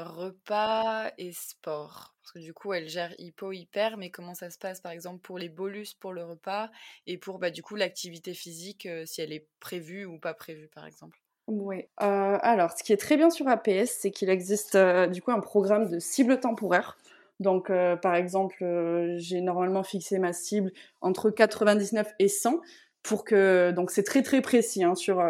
repas et sport? Parce que du coup elle gère hypo, hyper, mais comment ça se passe par exemple pour les bolus pour le repas et pour bah, du coup l'activité physique si elle est prévue ou pas prévue par exemple? Oui. Euh, alors, ce qui est très bien sur APS, c'est qu'il existe euh, du coup un programme de cible temporaire. Donc, euh, par exemple, j'ai normalement fixé ma cible entre 99 et 100 pour que donc c'est très très précis hein, sur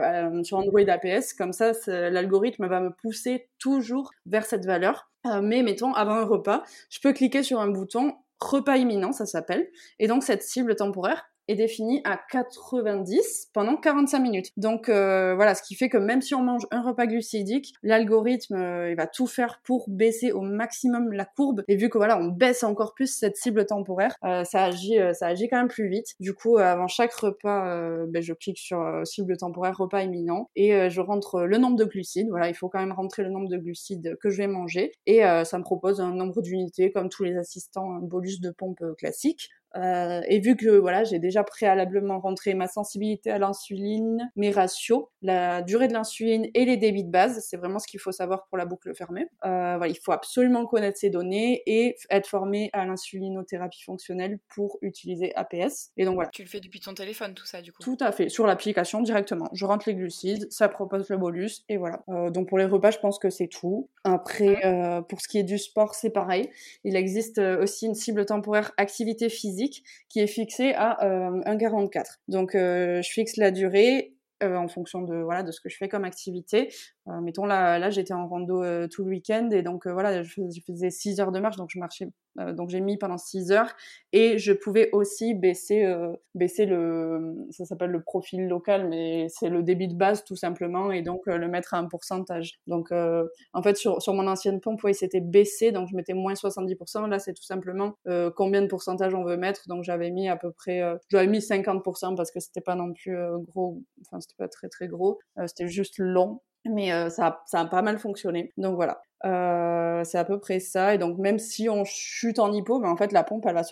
sur Android APS. Comme ça, l'algorithme va me pousser toujours vers cette valeur. mais mettons avant un repas, je peux cliquer sur un bouton repas imminent, ça s'appelle, et donc cette cible temporaire est défini à 90 pendant 45 minutes. Donc euh, voilà, ce qui fait que même si on mange un repas glucidique, l'algorithme euh, il va tout faire pour baisser au maximum la courbe. Et vu que voilà, on baisse encore plus cette cible temporaire, euh, ça agit, ça agit quand même plus vite. Du coup, avant chaque repas, ben, je clique sur cible temporaire repas imminent et je rentre le nombre de glucides. Voilà, il faut quand même rentrer le nombre de glucides que je vais manger et ça me propose un nombre d'unités comme tous les assistants bolus de pompe classiques. Euh, et vu que voilà, j'ai déjà préalablement rentré ma sensibilité à l'insuline, mes ratios, la durée de l'insuline et les débits de base, c'est vraiment ce qu'il faut savoir pour la boucle fermée. Euh, voilà, il faut absolument connaître ces données et être formé à l'insulinothérapie fonctionnelle pour utiliser APS. Et donc voilà. Tu le fais depuis ton téléphone, tout ça, du coup Tout à fait, sur l'application directement. Je rentre les glucides, ça propose le bolus et voilà. Euh, donc pour les repas, je pense que c'est tout. Après, euh, pour ce qui est du sport, c'est pareil. Il existe euh, aussi une cible temporaire activité physique qui est fixé à 1,44. Euh, Donc euh, je fixe la durée euh, en fonction de voilà de ce que je fais comme activité. mettons là là j'étais en rando tout le week-end et donc voilà je faisais, 6 heures de marche donc je marchais donc j'ai mis pendant 6 heures et je pouvais aussi baisser baisser le ça s'appelle le profil local mais c'est le débit de base tout simplement et donc le mettre à un pourcentage. Donc en fait sur, sur mon ancienne pompe oui c'était baissé donc je mettais moins 70%. Là c'est tout simplement combien de pourcentage on veut mettre donc j'avais mis à peu près j'avais mis 50% parce que c'était pas non plus gros enfin c'était pas très très gros, euh, c'était juste long, mais euh, ça, ça a pas mal fonctionné. Donc voilà. Euh, c'est à peu près ça. Et donc, même si on chute en hypo, ben, en fait, la pompe, elle va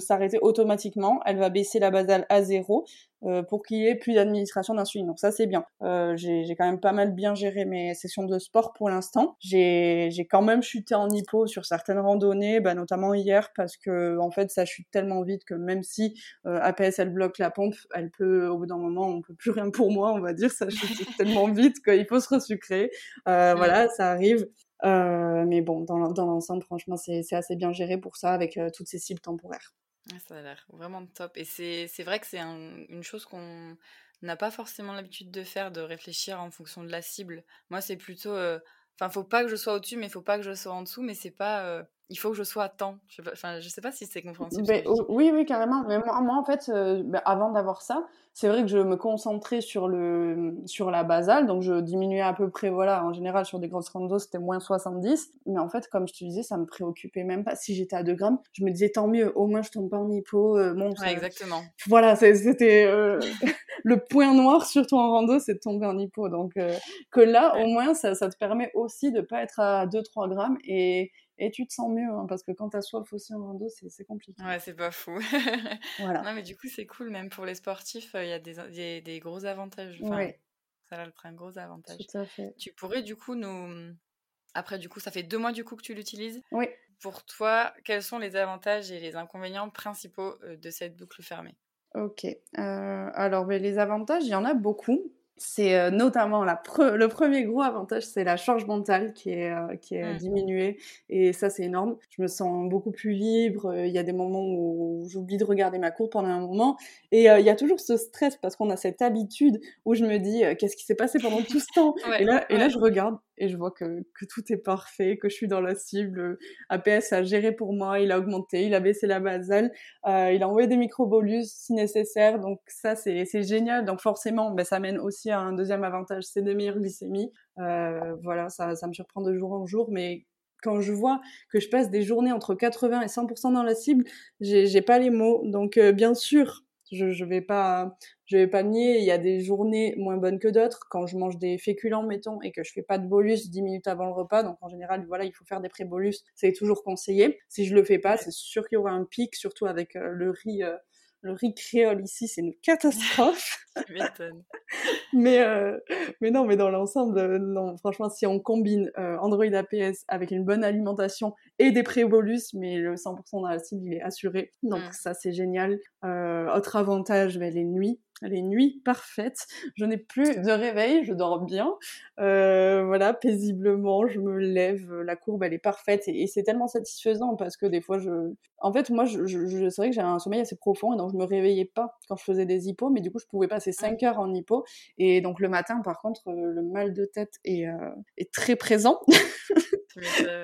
s'arrêter automatiquement. Elle va baisser la basale à zéro. Euh, pour qu'il y ait plus d'administration d'insuline. Donc ça c'est bien. Euh, j'ai quand même pas mal bien géré mes sessions de sport pour l'instant. J'ai quand même chuté en hypo sur certaines randonnées, bah, notamment hier parce que en fait ça chute tellement vite que même si euh, APS elle bloque la pompe, elle peut au bout d'un moment on peut plus rien pour moi, on va dire ça chute [laughs] tellement vite qu'il faut se resucrer. Euh, voilà, ça arrive. Euh, mais bon, dans, dans l'ensemble, franchement, c'est assez bien géré pour ça avec euh, toutes ces cibles temporaires ça a l'air vraiment top. Et c'est vrai que c'est une chose qu'on n'a pas forcément l'habitude de faire, de réfléchir en fonction de la cible. Moi, c'est plutôt. Euh, enfin, faut pas que je sois au-dessus, mais faut pas que je sois en dessous, mais c'est pas. Il faut que je sois à temps. Je sais je sais pas si c'est compréhensible. Ben, oui, oui, carrément. Mais moi, moi en fait, euh, ben, avant d'avoir ça, c'est vrai que je me concentrais sur, le, sur la basale, donc je diminuais à peu près, voilà, en général sur des grosses randos, c'était moins 70, mais en fait, comme je te disais, ça me préoccupait même pas. Si j'étais à 2 grammes, je me disais tant mieux, au moins je tombe pas en hypo. Euh, bon, exactement. Voilà, c'était euh, [laughs] le point noir, surtout en rando, c'est de tomber en hypo. Donc euh, que là, au moins, ça, ça te permet aussi de pas être à 2-3 grammes et et tu te sens mieux, hein, parce que quand t'as soif aussi en rando, c'est compliqué. Ouais, c'est pas fou. [laughs] voilà. Non, mais du coup, c'est cool, même pour les sportifs, euh, il y a des, des, gros avantages. Enfin, Ça a un gros avantage. Tout à fait. Tu pourrais, du coup, nous. Après, du coup, ça fait deux mois, du coup, que tu l'utilises. Oui. Pour toi, quels sont les avantages et les inconvénients principaux euh, de cette boucle fermée? Ok. Euh, alors, mais les avantages, il y en a beaucoup c'est euh, notamment la le premier gros avantage, c'est la charge mentale qui est, euh, qui est mmh. diminuée. Et ça, c'est énorme. Je me sens beaucoup plus libre. Il y a des moments où j'oublie de regarder ma courbe pendant un moment. Et euh, il y a toujours ce stress parce qu'on a cette habitude où je me dis, qu'est-ce qui s'est passé pendant tout ce temps? Et, là, et là, je regarde et je vois que, que, tout est parfait, que je suis dans la cible. APS a géré pour moi, il a augmenté, il a baissé la basale, euh, il a envoyé des microbolus si nécessaire. Donc ça, c'est génial. Donc forcément, ben, ça mène aussi à un deuxième avantage, c'est des meilleures glycémies. Euh, voilà, ça, ça me surprend de jour en jour, mais quand je vois que je passe des journées entre 80 et 100% dans la cible, j'ai pas les mots. Donc euh, bien sûr, je, je vais pas, je vais pas nier. Il y a des journées moins bonnes que d'autres. Quand je mange des féculents, mettons, et que je fais pas de bolus 10 minutes avant le repas, donc en général, voilà, il faut faire des pré-bolus. C'est toujours conseillé. Si je le fais pas, c'est sûr qu'il y aura un pic, surtout avec euh, le riz. Euh, le riz créole ici, c'est une catastrophe. [laughs] mais, euh, mais non, mais dans l'ensemble, non, franchement, si on combine Android APS avec une bonne alimentation et des pré-bolus, mais le 100% dans la cible, il est assuré. Donc mmh. ça, c'est génial. autre avantage, ben, les nuits les nuits parfaites. Je n'ai plus de réveil, je dors bien. Euh, voilà, paisiblement, je me lève, la courbe elle est parfaite et, c'est tellement satisfaisant parce que des fois je, en fait moi je, je, c'est vrai que j'ai un sommeil assez profond et donc je me réveillais pas quand je faisais des hippos, mais du coup je pouvais passer 5 heures en hippo et donc le matin par contre euh, le mal de tête est, euh, est très présent. [laughs]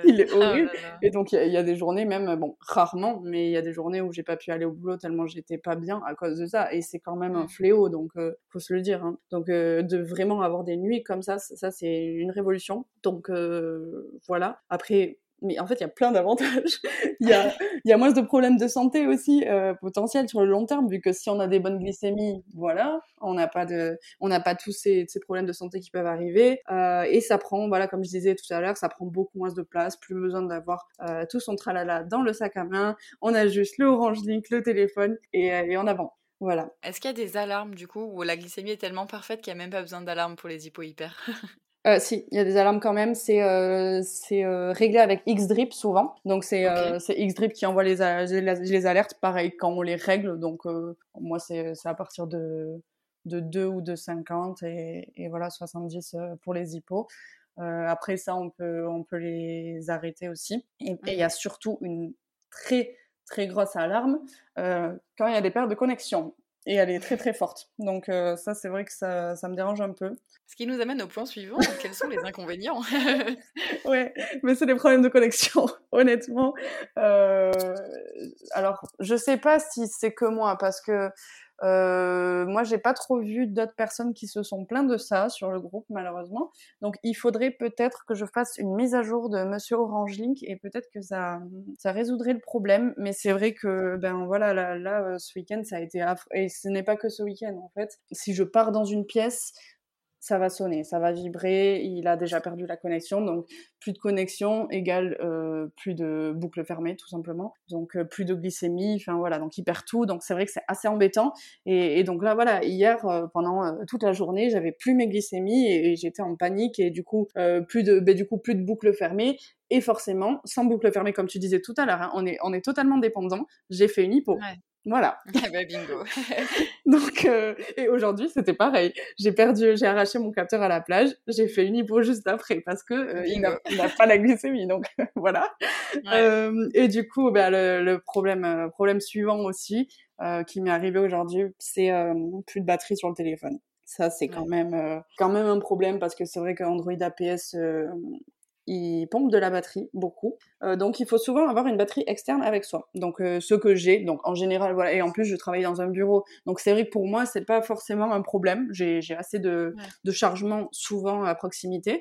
il est [laughs] ah horrible. Et donc, il y, a des journées, même, bon, rarement, mais il y a des journées où j'ai pas pu aller au boulot tellement j'étais pas bien à cause de ça. Et c'est quand même un mmh. fléau, donc, euh, faut se le dire. Hein. Donc, euh, de vraiment avoir des nuits comme ça, ça, c'est une révolution. Donc, euh, voilà. Après, mais en fait, il y a plein d'avantages. [laughs] il, y a, y a moins de problèmes de santé aussi euh, potentiels sur le long terme, vu que si on a des bonnes glycémies, voilà, on n'a pas de, on n'a pas tous ces, ces, problèmes de santé qui peuvent arriver. Euh, et ça prend, voilà, comme je disais tout à l'heure, ça prend beaucoup moins de place, plus besoin d'avoir euh, tout son tralala dans le sac à main. On a juste le Orange Link, le téléphone et, euh, et en avant. Voilà. Est-ce qu'il y a des alarmes du coup où la glycémie est tellement parfaite qu'il n'y a même pas besoin d'alarme pour les hypo-hyper? [laughs] Euh, si, il y a des alarmes quand même. C'est euh, euh, réglé avec X-Drip souvent. Donc c'est okay. X-Drip qui envoie les, les, alertes, pareil, quand on les règle. Donc moi, c'est à partir de, de 2 ou de 50 et, et voilà, 70 pour les hippos. après ça, on peut, on peut les arrêter aussi. Et il y a surtout une très très grosse alarme quand il y a des pertes de connexion et elle est très très forte. Donc euh, ça, c'est vrai que ça, ça, me dérange un peu. Ce qui nous amène au point suivant, quels sont les inconvénients [laughs] Ouais, mais c'est des problèmes de connexion, [laughs] honnêtement. Euh, alors, je sais pas si c'est que moi, parce que euh, moi, j'ai pas trop vu d'autres personnes qui se sont plaintes de ça sur le groupe, malheureusement. Donc, il faudrait peut-être que je fasse une mise à jour de Monsieur Orange Link et peut-être que ça, ça résoudrait le problème. Mais c'est vrai que, ben voilà, là, là euh, ce week-end, ça a été et ce n'est pas que ce week-end en fait. Si je pars dans une pièce, ça va sonner, ça va vibrer, il a déjà perdu la connexion, donc plus de connexion égale euh, plus de boucle fermée tout simplement, donc euh, plus de glycémie, enfin voilà, donc il perd tout, donc c'est vrai que c'est assez embêtant, et, donc là voilà, hier euh, pendant toute la journée, j'avais plus mes glycémies et, j'étais en panique et du coup plus de, ben, du coup plus de boucle fermée, et forcément, sans boucle fermée, comme tu disais tout à l'heure, hein, on, est, on est totalement dépendant. J'ai fait une hypo. Voilà. [laughs] Eh ben, bingo. [laughs] Donc, euh, et aujourd'hui, c'était pareil. J'ai perdu, j'ai arraché mon capteur à la plage. J'ai fait une hypo juste après parce que euh, il n'a pas la glycémie. Donc, [laughs] voilà. Euh, et du coup, ben, le, problème, problème suivant aussi qui m'est arrivé aujourd'hui, c'est plus de batterie sur le téléphone. Ça, c'est quand même, quand même un problème parce que c'est vrai qu'Android APS il pompe de la batterie beaucoup. Euh, donc il faut souvent avoir une batterie externe avec soi. Donc euh, ce que j'ai, donc en général voilà. Et en plus je travaille dans un bureau, donc c'est vrai que pour moi c'est pas forcément un problème. J'ai assez de, de chargement souvent à proximité.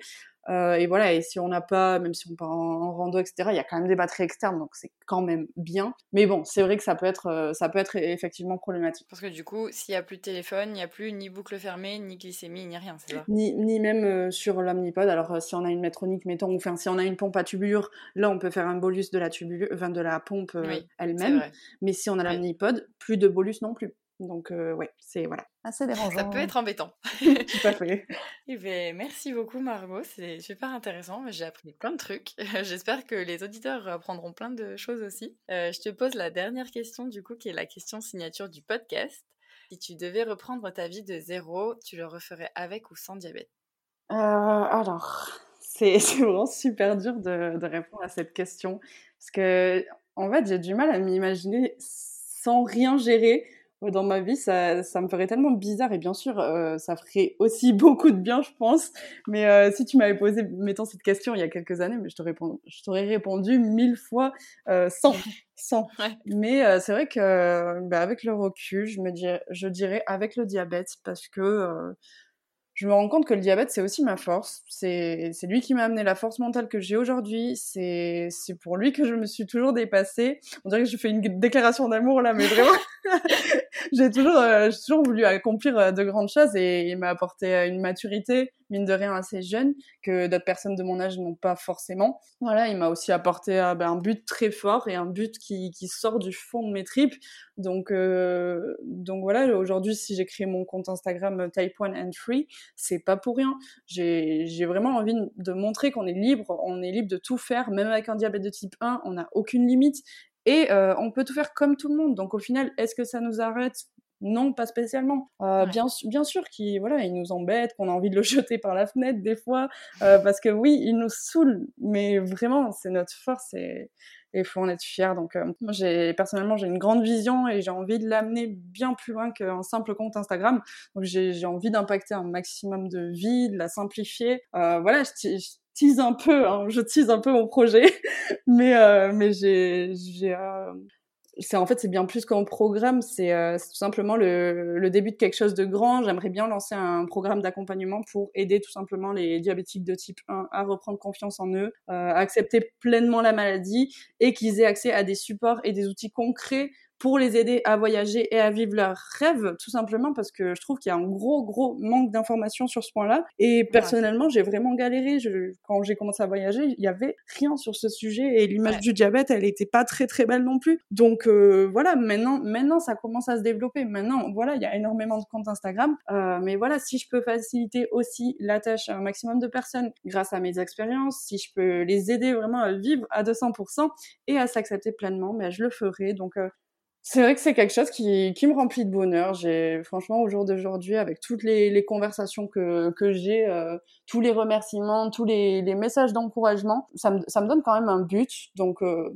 Euh, et voilà, et si on n'a pas, même si on part en, rando, etc., il y a quand même des batteries externes, donc c'est quand même bien. Mais bon, c'est vrai que ça peut être, euh, ça peut être effectivement problématique. Parce que du coup, s'il n'y a plus de téléphone, il n'y a plus ni boucle fermée, ni glycémie, ni rien, c'est ça? Ni, ni, même euh, sur l'omnipod. Alors si on a une métronique, mettons, ou enfin si on a une pompe à tubulure, là on peut faire un bolus de la tubulure, enfin de la pompe elle-même. Mais si on a l'omnipod, plus de bolus non plus. Donc, euh, ouais, c'est voilà, assez dérangeant. Ça peut être embêtant. [laughs] Tout à fait. [laughs] Eh ben, merci beaucoup, Margot. C'est super intéressant. J'ai appris plein de trucs. [laughs] J'espère que les auditeurs apprendront plein de choses aussi. Euh, je te pose la dernière question, du coup, qui est la question signature du podcast. Si tu devais reprendre ta vie de zéro, tu le referais avec ou sans diabète? Euh, Alors, c'est vraiment super dur de, de répondre à cette question. Parce que, en fait, j'ai du mal à m'imaginer sans rien gérer dans ma vie, ça, ça me ferait tellement bizarre et bien sûr, euh, ça ferait aussi [laughs] beaucoup de bien, je pense. Mais euh, si tu m'avais posé, mettons cette question il y a quelques années, mais je t'aurais répondu, je t'aurais répondu mille fois euh, sans, sans. [laughs] Mais euh, c'est vrai que, bah, avec le recul, je me dirais, je dirais avec le diabète parce que je me rends compte que le diabète, c'est aussi ma force. C'est lui qui m'a amené la force mentale que j'ai aujourd'hui. C'est pour lui que je me suis toujours dépassée. On dirait que je fais une déclaration d'amour là, mais vraiment, [laughs] j'ai toujours, euh, toujours voulu accomplir euh, de grandes choses et il m'a apporté euh, une maturité, mine de rien assez jeune que d'autres personnes de mon âge n'ont pas forcément. Voilà, il m'a aussi apporté euh, ben, un but très fort et un but qui, sort du fond de mes tripes. Donc, euh, donc voilà, aujourd'hui, si j'ai créé mon compte Instagram euh, Type 1 and Free, c'est pas pour rien. J'ai vraiment envie de montrer qu'on est libre, on est libre de tout faire, même avec un diabète de type 1, on n'a aucune limite. Et on peut tout faire comme tout le monde. Donc au final, est-ce que ça nous arrête non, pas spécialement. Euh, bien, bien sûr qu'il voilà, il nous embête, qu'on a envie de le [laughs] jeter par la fenêtre des fois, euh, parce que oui, il nous saoule, mais vraiment, c'est notre force et il faut en être fier. Donc, euh, moi, j'ai personnellement, j'ai une grande vision et j'ai envie de l'amener bien plus loin qu'un simple compte Instagram. Donc, j'ai envie d'impacter un maximum de vie, de la simplifier. voilà, je, tease un peu, hein, je tease un peu mon projet, [laughs] mais mais j'ai j'ai c'est en fait c'est bien plus qu'un programme, c'est euh, tout simplement le, le, début de quelque chose de grand. J'aimerais bien lancer un programme d'accompagnement pour aider tout simplement les diabétiques de type 1 à reprendre confiance en eux, euh, à accepter pleinement la maladie et qu'ils aient accès à des supports et des outils concrets pour les aider à voyager et à vivre leurs rêves, tout simplement parce que je trouve qu'il y a un gros, gros manque d'informations sur ce point-là. Et personnellement, j'ai vraiment galéré. Je, quand j'ai commencé à voyager, il y avait rien sur ce sujet et l'image du diabète, elle était pas très, très belle non plus. Donc euh, voilà, maintenant, maintenant, ça commence à se développer. Maintenant, voilà, il y a énormément de comptes Instagram. Euh, mais voilà, si je peux faciliter aussi la tâche à un maximum de personnes grâce à mes expériences, si je peux les aider vraiment à vivre à 200% et à s'accepter pleinement, mais ben, je le ferai. Donc euh, c'est vrai que c'est quelque chose qui, qui, me remplit de bonheur. J'ai franchement au jour d'aujourd'hui, avec toutes les, conversations que, que j'ai, euh, tous les remerciements, tous les, les messages d'encouragement, ça me, ça me donne quand même un but. Donc euh,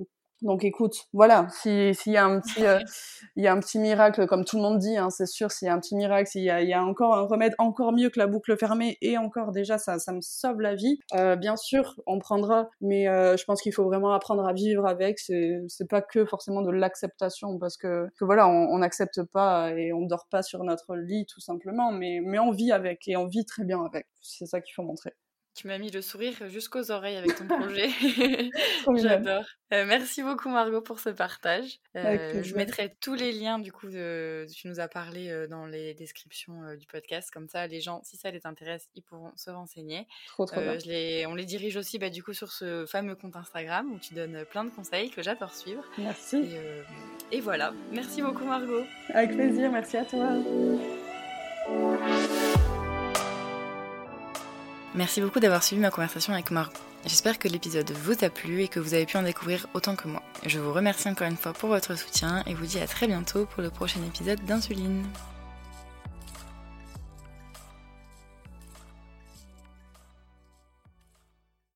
donc écoute, voilà, s'il y a un petit, euh, [laughs] il y a un petit miracle, comme tout le monde dit, hein, c'est sûr, s'il y a un petit miracle, s'il y y a encore un remède encore mieux que la boucle fermée, et encore déjà, ça, ça me sauve la vie. Euh, bien sûr, on prendra, mais euh, je pense qu'il faut vraiment apprendre à vivre avec. C'est, c'est pas que forcément de l'acceptation, parce que, que voilà, on n'accepte pas et on dort pas sur notre lit tout simplement, mais mais on vit avec et on vit très bien avec. C'est ça qu'il faut montrer. Tu m'as mis le sourire jusqu'aux oreilles avec ton projet. [laughs] J'adore. Euh, merci beaucoup Margot pour ce partage. Euh, je mettrai tous les liens du coup de, tu nous as parlé euh, dans les descriptions du podcast. Comme ça, les gens, si ça les intéresse, ils pourront se renseigner. Trop, trop bien. les, on les dirige aussi bah, du coup sur ce fameux compte Instagram où tu donnes plein de conseils que j'adore suivre. Merci. Et, et voilà. Merci beaucoup Margot. Avec plaisir. Merci à toi. Merci beaucoup d'avoir suivi ma conversation avec Margot. J'espère que l'épisode vous a plu et que vous avez pu en découvrir autant que moi. Je vous remercie encore une fois pour votre soutien et vous dis à très bientôt pour le prochain épisode d'Insuline.